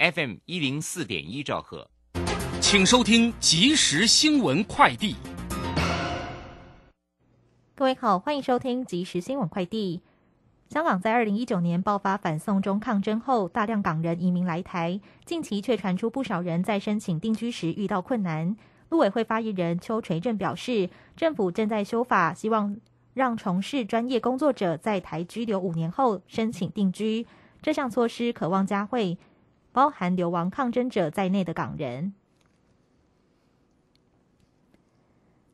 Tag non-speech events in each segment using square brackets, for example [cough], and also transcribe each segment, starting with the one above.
FM 一零四点一兆赫，请收听即时新闻快递。各位好，欢迎收听即时新闻快递。香港在二零一九年爆发反送中抗争后，大量港人移民来台，近期却传出不少人在申请定居时遇到困难。陆委会发言人邱垂正表示，政府正在修法，希望让从事专业工作者在台居留五年后申请定居。这项措施可望加惠包含流亡抗争者在内的港人。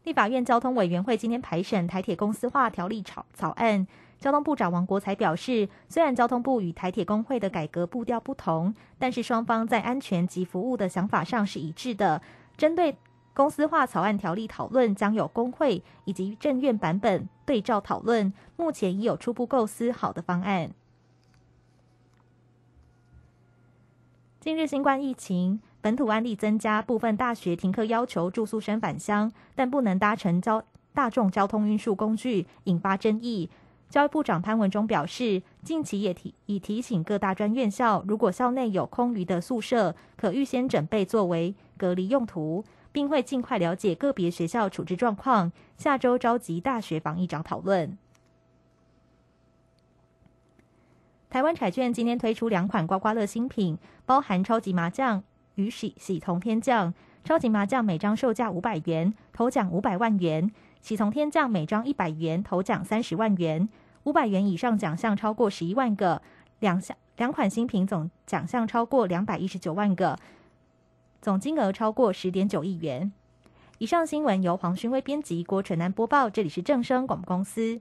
立法院交通委员会今天排审台铁公司化条例草草案。交通部长王国才表示，虽然交通部与台铁工会的改革步调不同，但是双方在安全及服务的想法上是一致的。针对公司化草案条例讨论，将有工会以及政院版本对照讨论，目前已有初步构思好的方案。近日新冠疫情本土案例增加，部分大学停课要求住宿生返乡，但不能搭乘交大众交通运输工具，引发争议。教育部长潘文忠表示，近期也提已提醒各大专院校，如果校内有空余的宿舍，可预先准备作为隔离用途，并会尽快了解个别学校处置状况。下周召集大学防疫长讨论。台湾彩券今天推出两款刮刮乐新品，包含超级麻将与喜喜同天降。超级麻将每张售价五百元，头奖五百万元。喜从天降每张一百元，头奖三十万元，五百元以上奖项超过十一万个，两项两款新品总奖项超过两百一十九万个，总金额超过十点九亿元。以上新闻由黄勋威编辑，郭纯南播报，这里是正声广播公司。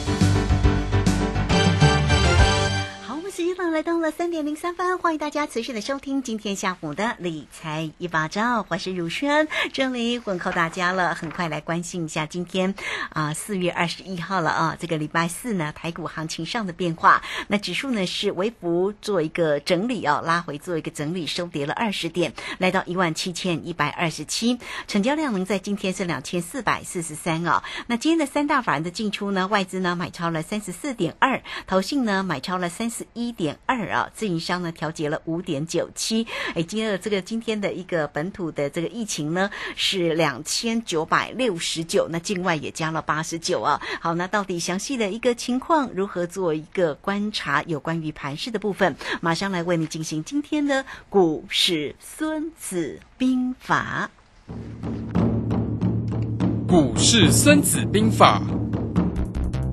来到了三点零三分，欢迎大家持续的收听今天下午的理财一把照，我是如轩，这里问候大家了。很快来关心一下今天啊四月二十一号了啊，这个礼拜四呢台股行情上的变化，那指数呢是微幅做一个整理啊，拉回做一个整理，收跌了二十点，来到一万七千一百二十七，成交量能在今天是两千四百四十三啊。那今天的三大法人的进出呢，外资呢买超了三十四点二，投信呢买超了三十一点。二啊，自营商呢调节了五点九七，哎，今天这个今天的一个本土的这个疫情呢是两千九百六十九，那境外也加了八十九啊。好，那到底详细的一个情况如何做一个观察？有关于盘市的部分，马上来为你进行今天的股市孙子兵法。股市孙子兵法。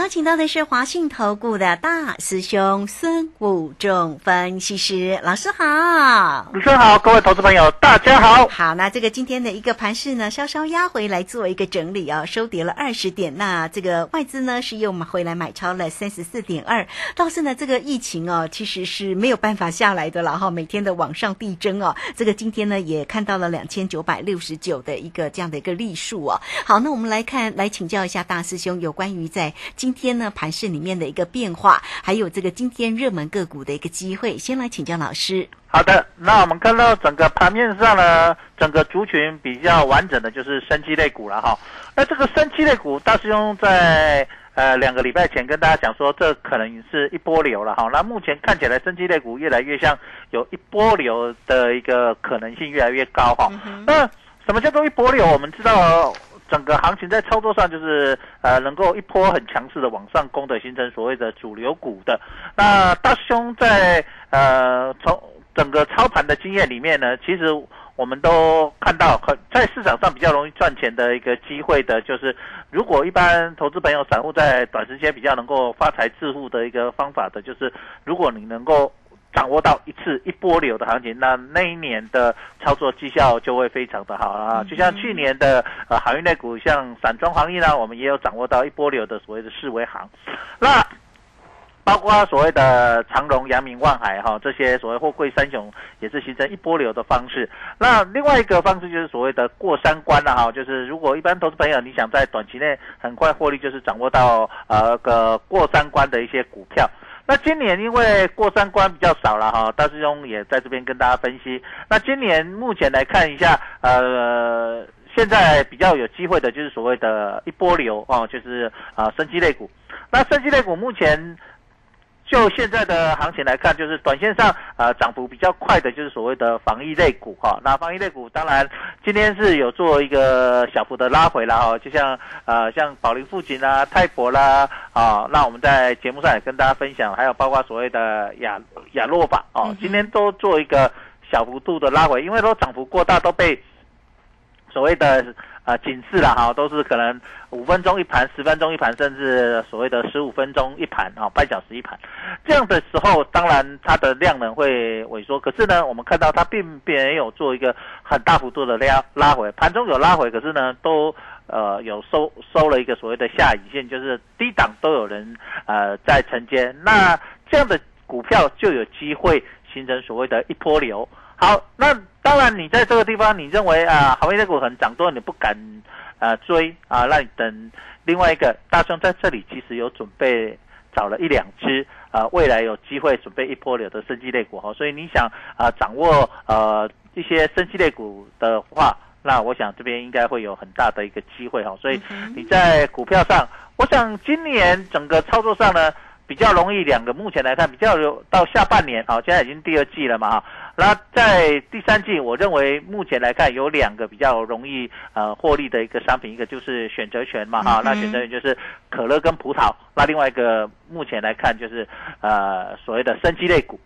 邀请到的是华信投顾的大师兄孙武仲分析师老师好。主持人好，各位投资朋友大家好。好，那这个今天的一个盘势呢，稍稍压回来做一个整理啊，收跌了二十点。那这个外资呢是又回来买超了三十四点二。倒是呢，这个疫情哦，其实是没有办法下来的了哈，每天的往上递增哦。这个今天呢也看到了两千九百六十九的一个这样的一个例数哦。好，那我们来看，来请教一下大师兄有关于在今天呢盘市里面的一个变化，还有这个今天热门个股的一个机会，先来请教老师。好的，那我们看到整个盘面上呢，整个族群比较完整的就是生机类股了哈。那这个生机类股，大师兄在呃两个礼拜前跟大家讲说，这可能是一波流了哈。那目前看起来，生机类股越来越像有一波流的一个可能性越来越高哈。那什么叫做一波流？我们知道。整个行情在操作上就是呃能够一波很强势的往上攻的，形成所谓的主流股的。那大师兄在呃从整个操盘的经验里面呢，其实我们都看到，很在市场上比较容易赚钱的一个机会的，就是如果一般投资朋友散户在短时间比较能够发财致富的一个方法的，就是如果你能够。掌握到一次一波流的行情，那那一年的操作绩效就会非常的好啊！就像去年的呃航运类股，像散装航运呢，我们也有掌握到一波流的所谓的四维行。那包括所谓的长荣、阳明、万海哈这些所谓货柜三雄，也是形成一波流的方式。那另外一个方式就是所谓的过三关了哈，就是如果一般投资朋友你想在短期内很快获利，就是掌握到呃个过三关的一些股票。那今年因为过三关比较少了哈，大师兄也在这边跟大家分析。那今年目前来看一下，呃，现在比较有机会的就是所谓的一波流啊，就是啊，升级类股。那升级类股目前。就现在的行情来看，就是短线上呃涨幅比较快的，就是所谓的防疫类股哈。那防疫类股当然今天是有做一个小幅的拉回了哈，就像呃像宝林富锦啊、泰博啦啊，那我们在节目上也跟大家分享，还有包括所谓的亚亚诺吧哦，今天都做一个小幅度的拉回，因为都涨幅过大，都被所谓的。啊，警示了哈，都是可能五分钟一盘，十分钟一盘，甚至所谓的十五分钟一盘啊，半小时一盘，这样的时候，当然它的量能会萎缩。可是呢，我们看到它并没有做一个很大幅度的拉拉回，盘中有拉回，可是呢，都呃有收收了一个所谓的下影线，就是低档都有人呃在承接，那这样的股票就有机会形成所谓的一波流。好，那当然，你在这个地方，你认为啊，行业股很涨多，你不敢啊追啊，那你等另外一个大兄在这里其实有准备找了一两只啊，未来有机会准备一波流的升级类股哈，所以你想啊掌握呃一些升级类股的话，那我想这边应该会有很大的一个机会哈，所以你在股票上，我想今年整个操作上呢比较容易两个，目前来看比较有到下半年啊，现在已经第二季了嘛哈。那在第三季，我认为目前来看有两个比较容易呃获利的一个商品，一个就是选择权嘛哈，那选择权就是可乐跟葡萄。那另外一个目前来看就是呃所谓的生机类股。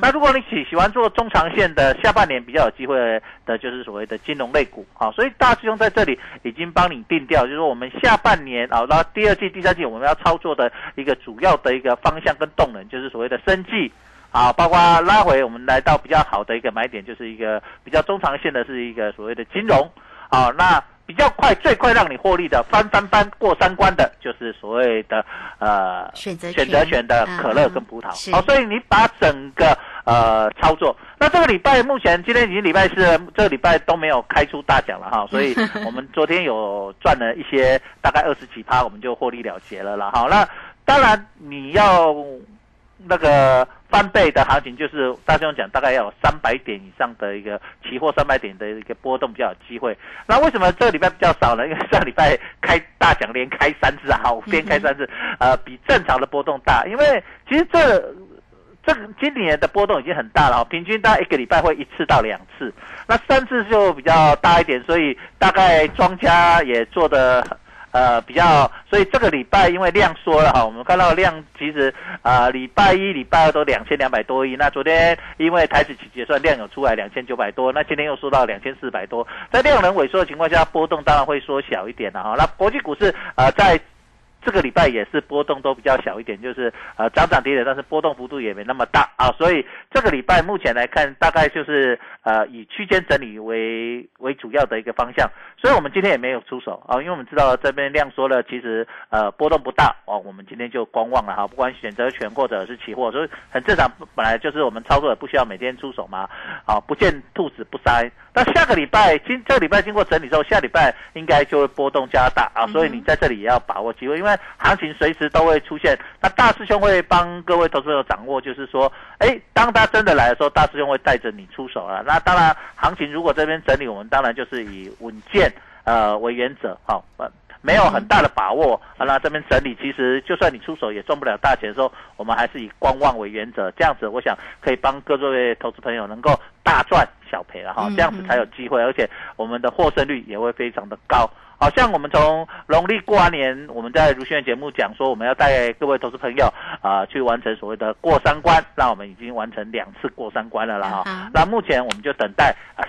那如果你喜喜欢做中长线的，下半年比较有机会的就是所谓的金融类股啊。所以大师兄在这里已经帮你定调，就是说我们下半年啊，那第二季、第三季我们要操作的一个主要的一个方向跟动能，就是所谓的生计。啊，包括拉回，我们来到比较好的一个买点，就是一个比较中长线的，是一个所谓的金融。啊，那比较快、最快让你获利的翻翻翻过三关的，就是所谓的呃选择选择权的可乐跟葡萄。好，所以你把整个呃操作，那这个礼拜目前今天已经礼拜四，这个礼拜都没有开出大奖了哈，[laughs] 所以我们昨天有赚了一些，大概二十几趴，我们就获利了结了了。好，那当然你要。那个翻倍的行情，就是大兄讲，大概要有三百点以上的一个期货三百点的一个波动比较有机会。那为什么这个礼拜比较少呢？因为上礼拜开大奖连开三次啊，五天开三次，呃，比正常的波动大。因为其实这这个今年的波动已经很大了，平均大概一个礼拜会一次到两次，那三次就比较大一点，所以大概庄家也做的。呃，比较，所以这个礼拜因为量缩了哈，我们看到量其实啊，礼拜一、礼拜二都两千两百多亿。那昨天因为台子期结算量有出来两千九百多，那今天又缩到两千四百多，在量能萎缩的情况下，波动当然会缩小一点了哈。那国际股市啊，在这个礼拜也是波动都比较小一点，就是呃涨涨跌跌，但是波动幅度也没那么大。啊，所以这个礼拜目前来看，大概就是呃以区间整理为为主要的一个方向，所以我们今天也没有出手啊，因为我们知道这边量缩了，其实呃波动不大哦，我们今天就观望了哈，不管选择权或者是期货，所以很正常，本来就是我们操作也不需要每天出手嘛，啊不见兔子不塞，那下个礼拜今这个礼拜经过整理之后，下礼拜应该就会波动加大啊，所以你在这里也要把握机会，因为行情随时都会出现。那大师兄会帮各位投资者掌握，就是说，哎，当他真的来的时候，大师兄会带着你出手了。那当然，行情如果这边整理，我们当然就是以稳健呃为原则，好，呃，没有很大的把握啊。那这边整理，其实就算你出手也赚不了大钱的时候，我们还是以观望为原则，这样子，我想可以帮各位投资朋友能够大赚小赔了哈，这样子才有机会，而且我们的获胜率也会非常的高。好像我们从农历过完年，我们在如轩的节目讲说，我们要带各位投资朋友啊去完成所谓的过三关，那我们已经完成两次过三关了啦哈。那目前我们就等待啊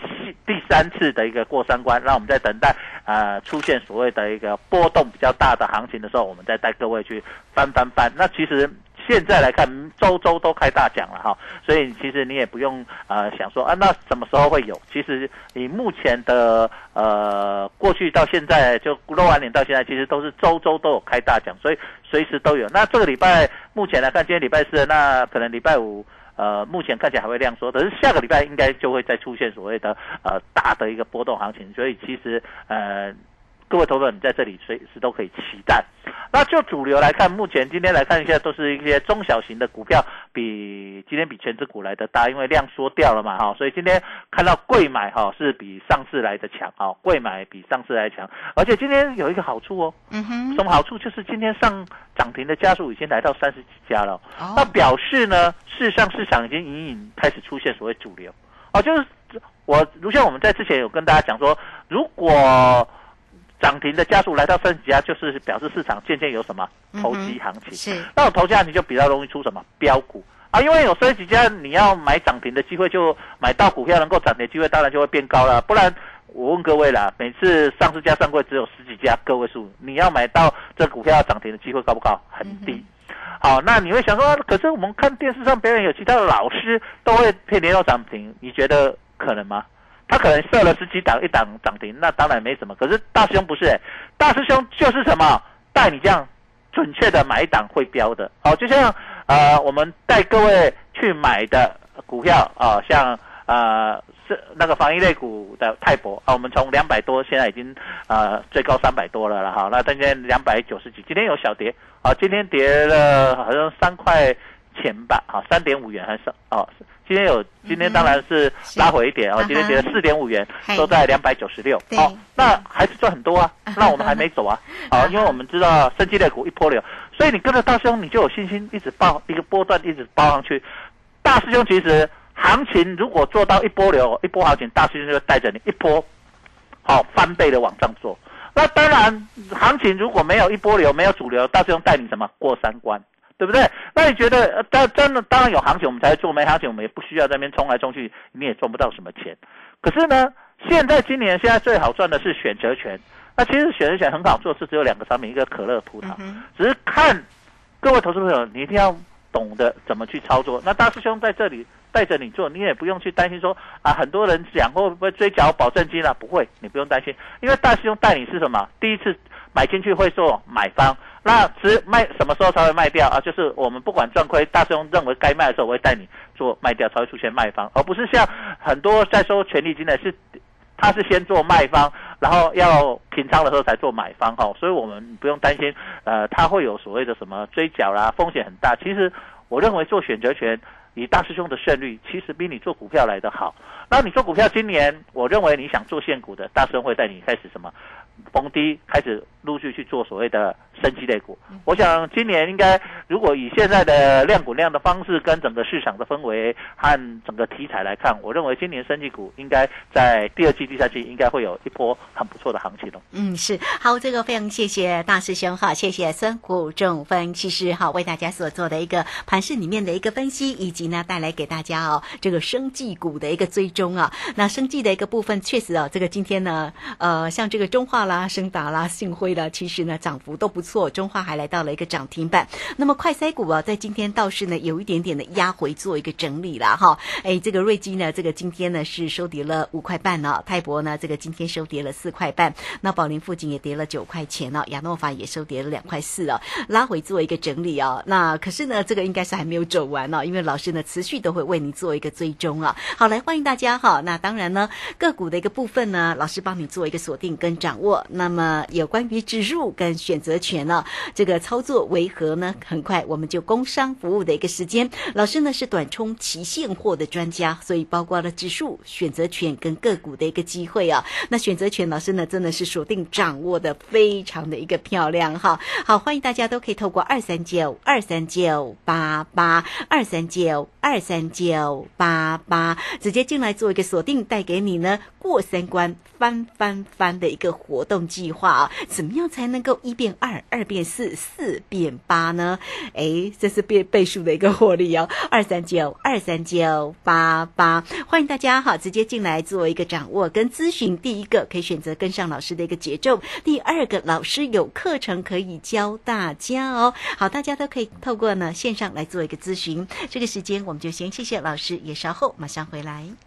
第三次的一个过三关，那我们在等待啊出现所谓的一个波动比较大的行情的时候，我们再带各位去翻翻翻。那其实。现在来看，周周都开大奖了哈，所以其实你也不用呃想说啊，那什么时候会有？其实你目前的呃过去到现在，就过完年到现在，其实都是周周都有开大奖，所以随时都有。那这个礼拜目前来看，今天礼拜四，那可能礼拜五呃目前看起来还会量缩，可是下个礼拜应该就会再出现所谓的呃大的一个波动行情，所以其实呃。各位投资者，你在这里随时都可以期待。那就主流来看，目前今天来看一下，都是一些中小型的股票，比今天比全指股来的大，因为量缩掉了嘛，哈，所以今天看到贵买哈是比上次来的强，哈，贵买比上次来强，而且今天有一个好处哦，嗯哼，什么好处？就是今天上涨停的家数已经来到三十几家了，那表示呢，事实上市场已经隐隐开始出现所谓主流，哦，就是我如像我们在之前有跟大家讲说，如果涨停的加速来到三十几家，就是表示市场渐渐有什么投机行情。是，那种投机行情就比较容易出什么标股啊，因为有三十几家，你要买涨停的机会，就买到股票能够涨停的机会，当然就会变高了。不然，我问各位啦，每次上市加上柜只有十几家个位数，你要买到这股票涨停的机会高不高？很低。好，那你会想说，可是我们看电视上表演有其他的老师都会配连到涨停，你觉得可能吗？他可能设了十几档，一档涨停，那当然没什么。可是大师兄不是，大师兄就是什么带你这样准确的买一档会标的。好，就像呃我们带各位去买的股票啊，像呃是那个防疫类股的泰博啊，我们从两百多现在已经呃最高三百多了了哈。那今天两百九十几，今天有小跌啊，今天跌了好像三块钱吧，啊三点五元还是哦。今天有，今天当然是拉回一点哦。今天跌了四点五元，都在两百九十六。好，那还是赚很多啊。那我们还没走啊。好，[laughs] 因为我们知道生机类股一波流，所以你跟着大师兄，你就有信心一直报一个波段，一直报上去。大师兄其实行情如果做到一波流，一波行情，大师兄就带着你一波，好翻倍的往上做。那当然，行情如果没有一波流，没有主流，大师兄带你什么过三关？对不对？那你觉得，当真的当然有行情，我们才做；没行情，我们也不需要在那边冲来冲去，你也赚不到什么钱。可是呢，现在今年现在最好赚的是选择权。那其实选择权很好做，是只有两个商品，一个可乐、葡萄。只是看各位投资朋友，你一定要懂得怎么去操作。那大师兄在这里带着你做，你也不用去担心说啊，很多人讲会不会追缴保证金啊？不会，你不用担心，因为大师兄带你是什么？第一次买进去会做买方。那只卖什么时候才会卖掉啊？就是我们不管赚亏，大师兄认为该卖的时候，我会带你做卖掉，才会出现卖方，而不是像很多在收权利金的是，他是先做卖方，然后要平仓的时候才做买方哈。所以我们不用担心，呃，他会有所谓的什么追缴啦，风险很大。其实我认为做选择权，以大师兄的胜率，其实比你做股票来的好。那你做股票，今年我认为你想做现股的，大师兄会带你开始什么？逢低开始陆续去做所谓的升级类股，我想今年应该如果以现在的量股量的方式跟整个市场的氛围和整个题材来看，我认为今年升级股应该在第二季、第三季应该会有一波很不错的行情了。嗯，是好，这个非常谢谢大师兄哈，谢谢孙谷仲分析师哈，为大家所做的一个盘市里面的一个分析，以及呢带来给大家哦这个生技股的一个追踪啊。那生技的一个部分确实哦，这个今天呢呃像这个中化啦、升达啦、信辉啦，其实呢涨幅都不错，中化还来到了一个涨停板。那么快筛股啊，在今天倒是呢有一点点的压回做一个整理了哈。哎，这个瑞基呢，这个今天呢是收跌了五块半呢，泰博呢这个今天收跌了四块半，那宝林附近也跌了九块钱呢，亚诺法也收跌了两块四哦，拉回做一个整理哦。那可是呢，这个应该是还没有走完呢，因为老师呢持续都会为你做一个追踪啊。好，来欢迎大家哈。那当然呢，个股的一个部分呢，老师帮你做一个锁定跟掌握。那么有关于指数跟选择权呢，这个操作为何呢？很快我们就工商服务的一个时间，老师呢是短冲期现货的专家，所以包括了指数、选择权跟个股的一个机会啊。那选择权老师呢真的是锁定掌握的非常的一个漂亮哈。好，欢迎大家都可以透过二三九二三九八八二三九二三九八八直接进来做一个锁定，带给你呢过三关翻翻翻的一个活动计划啊。怎么样才能够一变二，二变四，四变八呢？哎，这是变倍数的一个获利哦。二三九二三九八八，欢迎大家哈，直接进来做一个掌握跟咨询。第一个可以选择跟上老师的一个节奏，第二个老师有课程可以教大家哦。好，大家都可以透过呢线上来做一个咨询。这个时间我们就先谢谢老师，也稍后马上回来。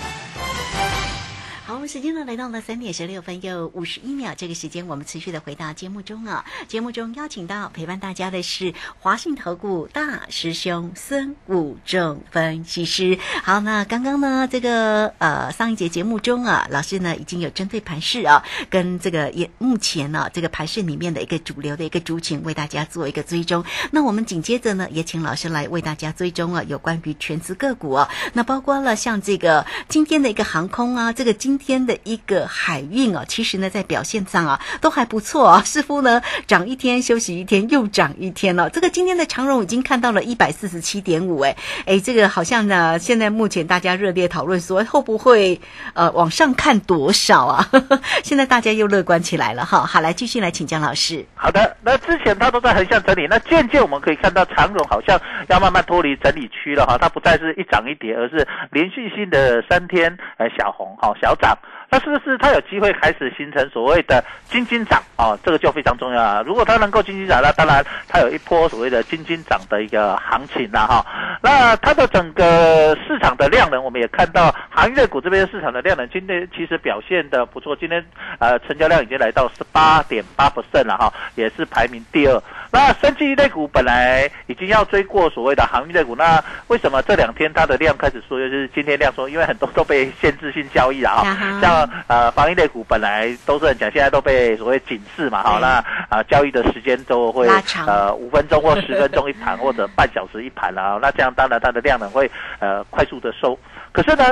好，时间呢来到了三点十六分又五十一秒，这个时间我们持续的回到节目中啊。节目中邀请到陪伴大家的是华信投顾大师兄孙武仲分析师。好，那刚刚呢这个呃上一节节目中啊，老师呢已经有针对盘市啊，跟这个也目前呢这个盘市里面的一个主流的一个族群为大家做一个追踪。那我们紧接着呢也请老师来为大家追踪啊，有关于全资个股啊，那包括了像这个今天的一个航空啊，这个今天的一个海运哦，其实呢，在表现上啊，都还不错啊。[laughs] 似乎呢，涨一天休息一天，又涨一天了。这个今天的长荣已经看到了一百四十七点五，哎哎，这个好像呢，现在目前大家热烈讨论说，会不会呃往上看多少啊？[laughs] 现在大家又乐观起来了哈。好，来继续来请江老师。好的，那之前它都在横向整理，那渐渐我们可以看到长荣好像要慢慢脱离整理区了哈，它不再是一涨一跌，而是连续性的三天呃小红哈小涨。那是不是它有机会开始形成所谓的金金涨啊？这个就非常重要啊！如果它能够金金涨，那当然它有一波所谓的金金涨的一个行情了哈。那它的整个市场的量能，我们也看到行业股这边市场的量能今天其实表现的不错，今天呃成交量已经来到十八点八不胜了哈，也是排名第二。那升级类股本来已经要追过所谓的行业类股，那为什么这两天它的量开始缩？就是今天量缩，因为很多都被限制性交易了啊，像。呃，防疫类股本来都是很强，现在都被所谓警示嘛，好，那啊交易的时间都会呃五分钟或 [laughs] 十分钟一盘，或者半小时一盘啊，那这样当然它的量能会呃快速的收，可是呢，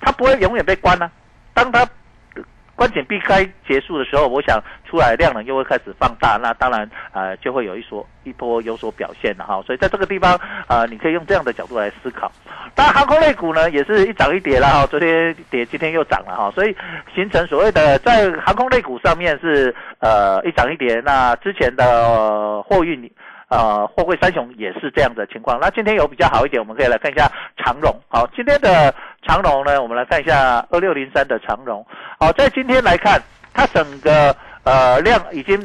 它不会永远被关呢，当它。关检避开结束的时候，我想出来量能又会开始放大，那当然呃就会有一所一波有所表现了哈。所以在这个地方啊，你可以用这样的角度来思考。当然航空类股呢也是一涨一跌了哈，昨天跌今天又涨了哈，所以形成所谓的在航空类股上面是呃一涨一跌。那之前的货运呃货柜三雄也是这样的情况。那今天有比较好一点，我们可以来看一下长荣。好，今天的。长荣呢，我们来看一下二六零三的长荣。好，在今天来看，它整个呃量已经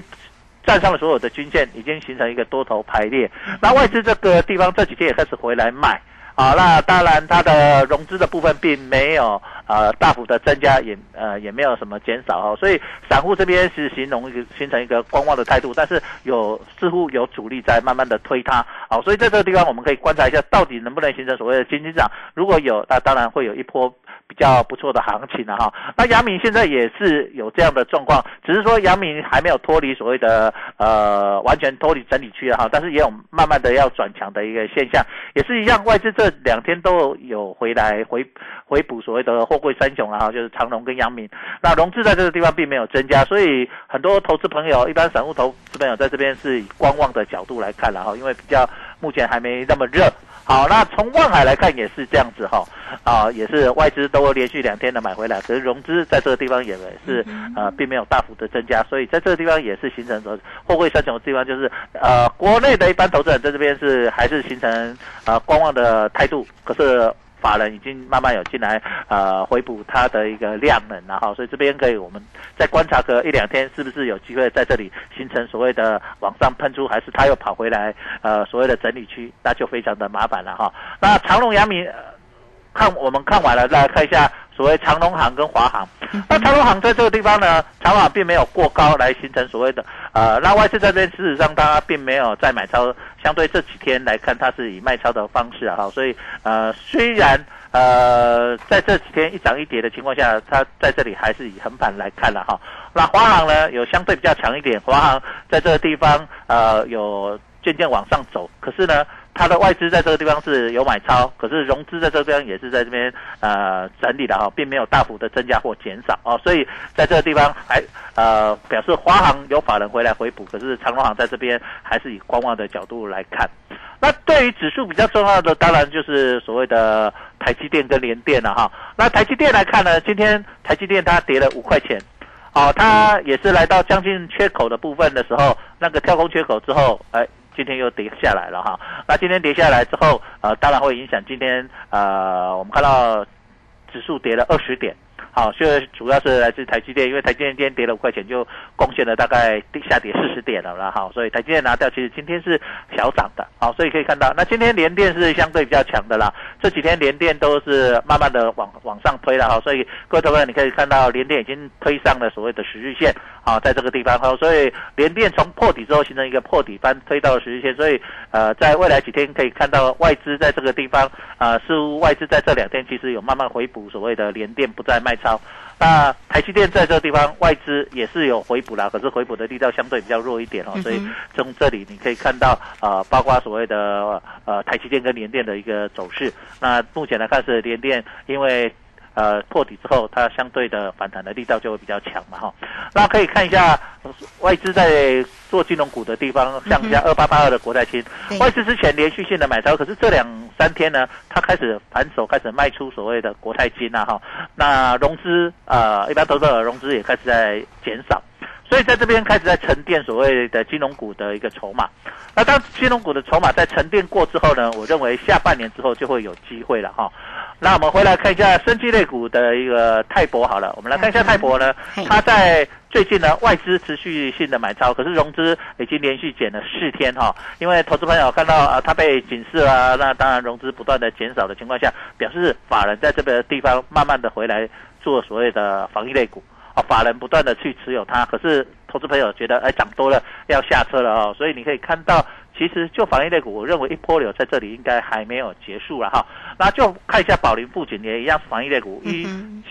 站上了所有的均线，已经形成一个多头排列。那外资这个地方这几天也开始回来买。好，那当然它的融资的部分并没有呃大幅的增加，也呃也没有什么减少哈，所以散户这边是形容形成一个观望的态度，但是有似乎有主力在慢慢的推它，好，所以在这个地方我们可以观察一下，到底能不能形成所谓的金金涨，如果有，那当然会有一波比较不错的行情了哈。那阳明现在也是有这样的状况，只是说阳明还没有脱离所谓的呃完全脱离整理区哈，但是也有慢慢的要转强的一个现象，也是一样，外资这两天都有回来回回补所谓的货柜三雄了哈，就是长隆跟阳明。那融资在这个地方并没有增加，所以很多投资朋友，一般散户投资朋友在这边是以观望的角度来看了哈，因为比较目前还没那么热。好，那从望海来看也是这样子哈，啊，也是外资都连续两天的买回来，可是融资在这个地方也是呃，并没有大幅的增加，所以在这个地方也是形成说货柜三雄的地方，就是呃，国内的一般投资人在这边是还是形成呃观望的态度，可是。法人已经慢慢有进来，呃，回补它的一个量能然后，所以这边可以我们再观察个一两天，是不是有机会在这里形成所谓的往上喷出，还是它又跑回来，呃，所谓的整理区，那就非常的麻烦了哈。那长隆、阳明，看我们看完了，再来看一下所谓长隆行跟华航。那长隆行在这个地方呢，长隆行并没有过高来形成所谓的，呃，那外资这边事实上它并没有在买超。相对这几天来看，它是以卖超的方式啊，哈，所以呃，虽然呃在这几天一涨一跌的情况下，它在这里还是以横盘来看了哈。那华航呢，有相对比较强一点，华航在这个地方呃有渐渐往上走，可是呢。它的外资在这个地方是有买超，可是融资在这边也是在这边呃整理的哈，并没有大幅的增加或减少哦，所以在这个地方还呃表示华航有法人回来回补，可是长隆行在这边还是以观望的角度来看。那对于指数比较重要的，当然就是所谓的台积电跟联电了哈。那台积电来看呢，今天台积电它跌了五块钱，哦，它也是来到将近缺口的部分的时候，那个跳空缺口之后，哎。今天又跌下来了哈，那今天跌下来之后，呃，当然会影响今天，呃，我们看到指数跌了二十点。好，现在主要是来自台积电，因为台积电今天跌了五块钱，就贡献了大概下跌四十点了啦。好，所以台积电拿掉，其实今天是小涨的。好，所以可以看到，那今天连电是相对比较强的啦。这几天连电都是慢慢的往往上推了哈，所以各位朋友你可以看到连电已经推上了所谓的十日线啊，在这个地方哈，所以连电从破底之后形成一个破底翻推到了十日线，所以呃，在未来几天可以看到外资在这个地方啊，似乎外资在这两天其实有慢慢回补所谓的连电不再卖超。那台积电在这个地方外资也是有回补啦，可是回补的力道相对比较弱一点哦，所以从这里你可以看到啊，包括所谓的呃台积电跟联电的一个走势。那目前来看是联电，因为。呃，破底之后，它相对的反弹的力道就会比较强嘛，哈。那可以看一下外资在做金融股的地方，像像二八八二的国泰金，外资之前连续性的买超，可是这两三天呢，它开始反手开始卖出所谓的国泰金啊，哈。那融资呃，一般投资者融资也开始在减少，所以在这边开始在沉淀所谓的金融股的一个筹码。那当金融股的筹码在沉淀过之后呢，我认为下半年之后就会有机会了，哈。那我们回来看一下生技类股的一个泰博好了，我们来看一下泰博呢，它在最近呢外资持续性的买超，可是融资已经连续减了四天哈，因为投资朋友看到啊它被警示啊，那当然融资不断的减少的情况下，表示法人在这个地方慢慢的回来做所谓的防疫类股啊，法人不断的去持有它，可是投资朋友觉得哎涨多了要下车了哦，所以你可以看到。其实就防疫类股，我认为一波流在这里应该还没有结束了哈。那就看一下宝林富锦也一样是防疫类股，一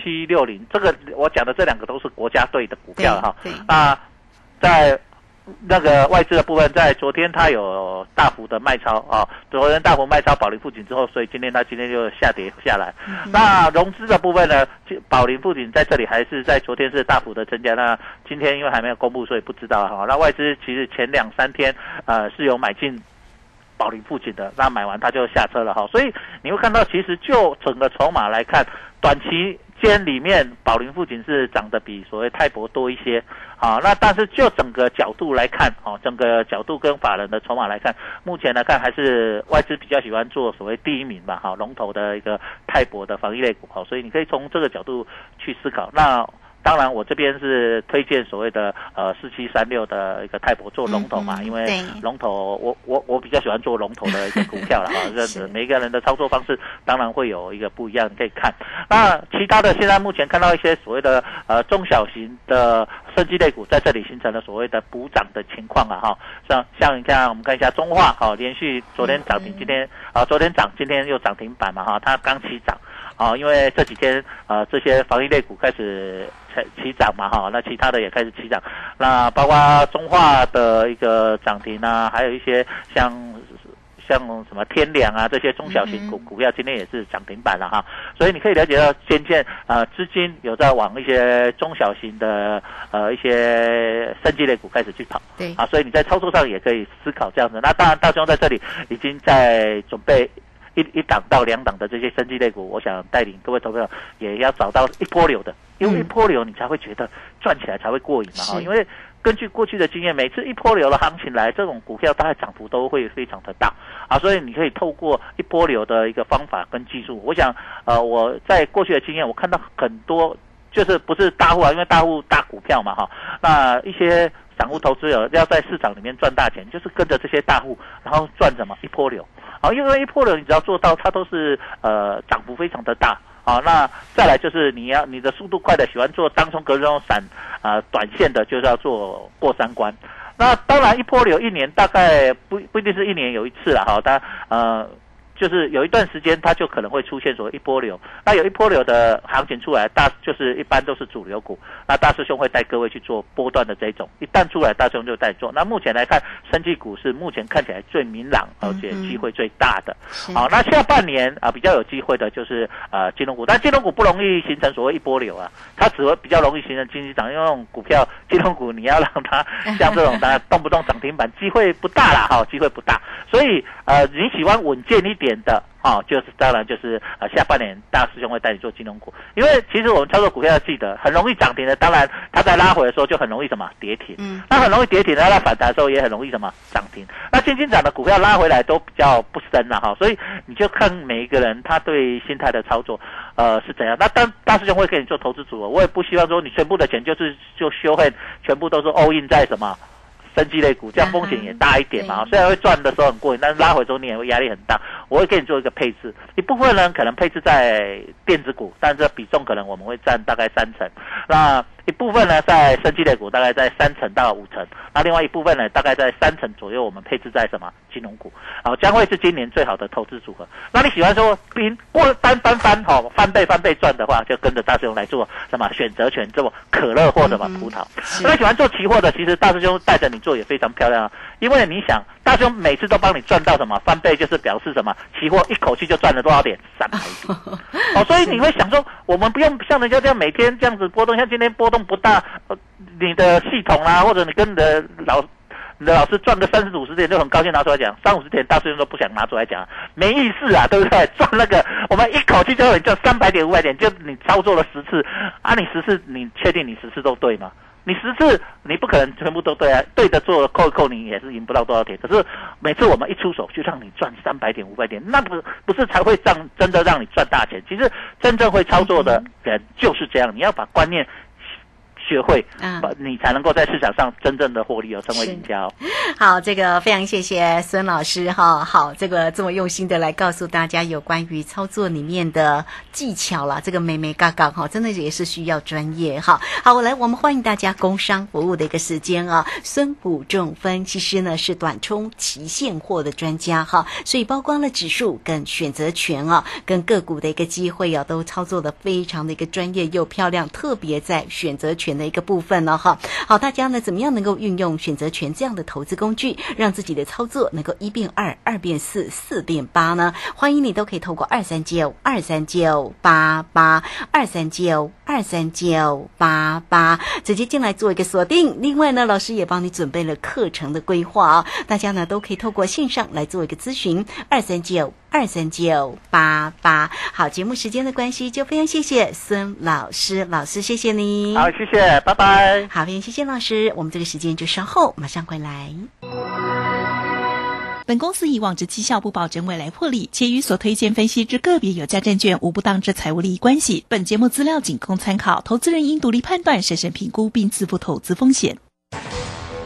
七六零，这个我讲的这两个都是国家队的股票哈。啊，在。那个外资的部分，在昨天它有大幅的卖超啊，昨天大幅卖超保林富锦之后，所以今天它今天就下跌下来。那融资的部分呢，保林富锦在这里还是在昨天是大幅的增加。那今天因为还没有公布，所以不知道哈。那外资其实前两三天呃是有买进保林富锦的，那买完它就下车了哈。所以你会看到，其实就整个筹码来看，短期。间里面，宝林附近是涨得比所谓泰博多一些，好，那但是就整个角度来看，哦，整个角度跟法人的筹码来看，目前来看还是外资比较喜欢做所谓第一名吧，哈，龙头的一个泰博的防疫类股，好，所以你可以从这个角度去思考，那。当然，我这边是推荐所谓的呃四七三六的一个泰博做龙头嘛，因为龙头我我我比较喜欢做龙头的一个股票了哈，[laughs] 这是每个人的操作方式当然会有一个不一样，可以看。那其他的现在目前看到一些所谓的呃中小型的升级类股在这里形成了所谓的补涨的情况啊哈，像像你看我们看一下中化哈，连续昨天涨停，今天啊昨天涨，今天又涨停板嘛哈，它刚起涨。啊，因为这几天呃这些防疫类股开始起起涨嘛哈，那其他的也开始起涨，那包括中化的一个涨停啊，还有一些像。像什么天良啊这些中小型股股票今天也是涨停板了哈，所以你可以了解到渐渐啊资金有在往一些中小型的呃一些升级类股开始去跑，对啊，所以你在操作上也可以思考这样子。那当然大兄在这里已经在准备一一档到两档的这些升级类股，我想带领各位投票也要找到一波流的，因为一波流你才会觉得赚起来才会过瘾嘛哈，因为。根据过去的经验，每次一波流的行情来，这种股票大概涨幅都会非常的大。啊，所以你可以透过一波流的一个方法跟技术，我想，呃，我在过去的经验，我看到很多就是不是大户啊，因为大户大股票嘛哈，那一些散户投资者要在市场里面赚大钱，就是跟着这些大户，然后赚什么一波流啊，因为一波流你只要做到，它都是呃涨幅非常的大。好，那再来就是你要你的速度快的，喜欢做当冲、隔日冲、散啊短线的，就是要做过三关。那当然，一波流一年大概不不一定是一年有一次了哈，它呃。就是有一段时间，它就可能会出现所谓一波流。那有一波流的行情出来，大就是一般都是主流股。那大师兄会带各位去做波段的这种，一旦出来，大师兄就带做。那目前来看，升绩股是目前看起来最明朗，而且机会最大的。好，那下半年啊，比较有机会的就是呃金融股，但金融股不容易形成所谓一波流啊，它只会比较容易形成经济涨，因为股票金融股你要让它像这种的动不动涨停板，机会不大啦，哈，机会不大。所以呃，你喜欢稳健一点。点的啊，就是当然就是呃，下半年大师兄会带你做金融股，因为其实我们操作股票要记得，很容易涨停的，当然它在拉回的时候就很容易什么跌停，嗯，那很容易跌停，它在反弹的时候也很容易什么涨停。那轻轻涨的股票拉回来都比较不深了哈，所以你就看每一个人他对心态的操作，呃是怎样。那当大师兄会给你做投资组合，我也不希望说你全部的钱就是就修会全部都是 all in 在什么。升级类股，这样风险也大一点嘛。虽然会赚的时候很过瘾，但是拉回之后你也会压力很大。我会给你做一个配置，一部分呢可能配置在电子股，但是比重可能我们会占大概三成。那一部分呢在升级类股，大概在三成到五成。那另外一部分呢大概在三成左右，我们配置在什么金融股？好，将会是今年最好的投资组合。那你喜欢说冰过翻翻翻哈翻倍翻倍赚的话，就跟着大师兄来做什么选择权，做可乐或什么葡萄。那喜欢做期货的，其实大师兄带着你做也非常漂亮，因为你想大师兄每次都帮你赚到什么翻倍，就是表示什么期货一口气就赚了多少点三百点。[laughs] 哦，所以你会想说，我们不用像人家这样每天这样子波动，像今天波动不大，你的系统啊，或者你跟你的老。你的老师赚个三十五十点就很高兴拿出来讲，三五十点大师兄都不想拿出来讲，没意思啊，对不对？赚那个我们一口气就赚三百点五百点，就你操作了十次啊，你十次你确定你十次都对吗？你十次你不可能全部都对啊，对着做扣一扣你也是赢不到多少点。可是每次我们一出手就让你赚三百点五百点，那不不是才会让真的让你赚大钱？其实真正会操作的人就是这样，你要把观念。学会啊，你才能够在市场上真正的获利哦，成为赢家哦。[laughs] 好，这个非常谢谢孙老师哈。好，这个这么用心的来告诉大家有关于操作里面的技巧了。这个美美嘎嘎哈，真的也是需要专业哈。好，我来，我们欢迎大家工商服务的一个时间啊。孙武仲分析师呢是短冲期现货的专家哈，所以包括了指数跟选择权啊，跟个股的一个机会啊，都操作的非常的一个专业又漂亮，特别在选择权。的一个部分了哈，好，大家呢怎么样能够运用选择权这样的投资工具，让自己的操作能够一变二，二变四，四变八呢？欢迎你都可以透过二三九二三九八八二三九二三九八八直接进来做一个锁定。另外呢，老师也帮你准备了课程的规划啊，大家呢都可以透过线上来做一个咨询二三九。二三九八八，好，节目时间的关系，就非常谢谢孙老师，老师谢谢你，好，谢谢，拜拜，好，非常谢谢老师，我们这个时间就稍后马上回来。本公司以往之绩效不保证未来获利，且与所推荐分析之个别有价证券无不当之财务利益关系。本节目资料仅供参考，投资人应独立判断、审慎评估并自负投资风险。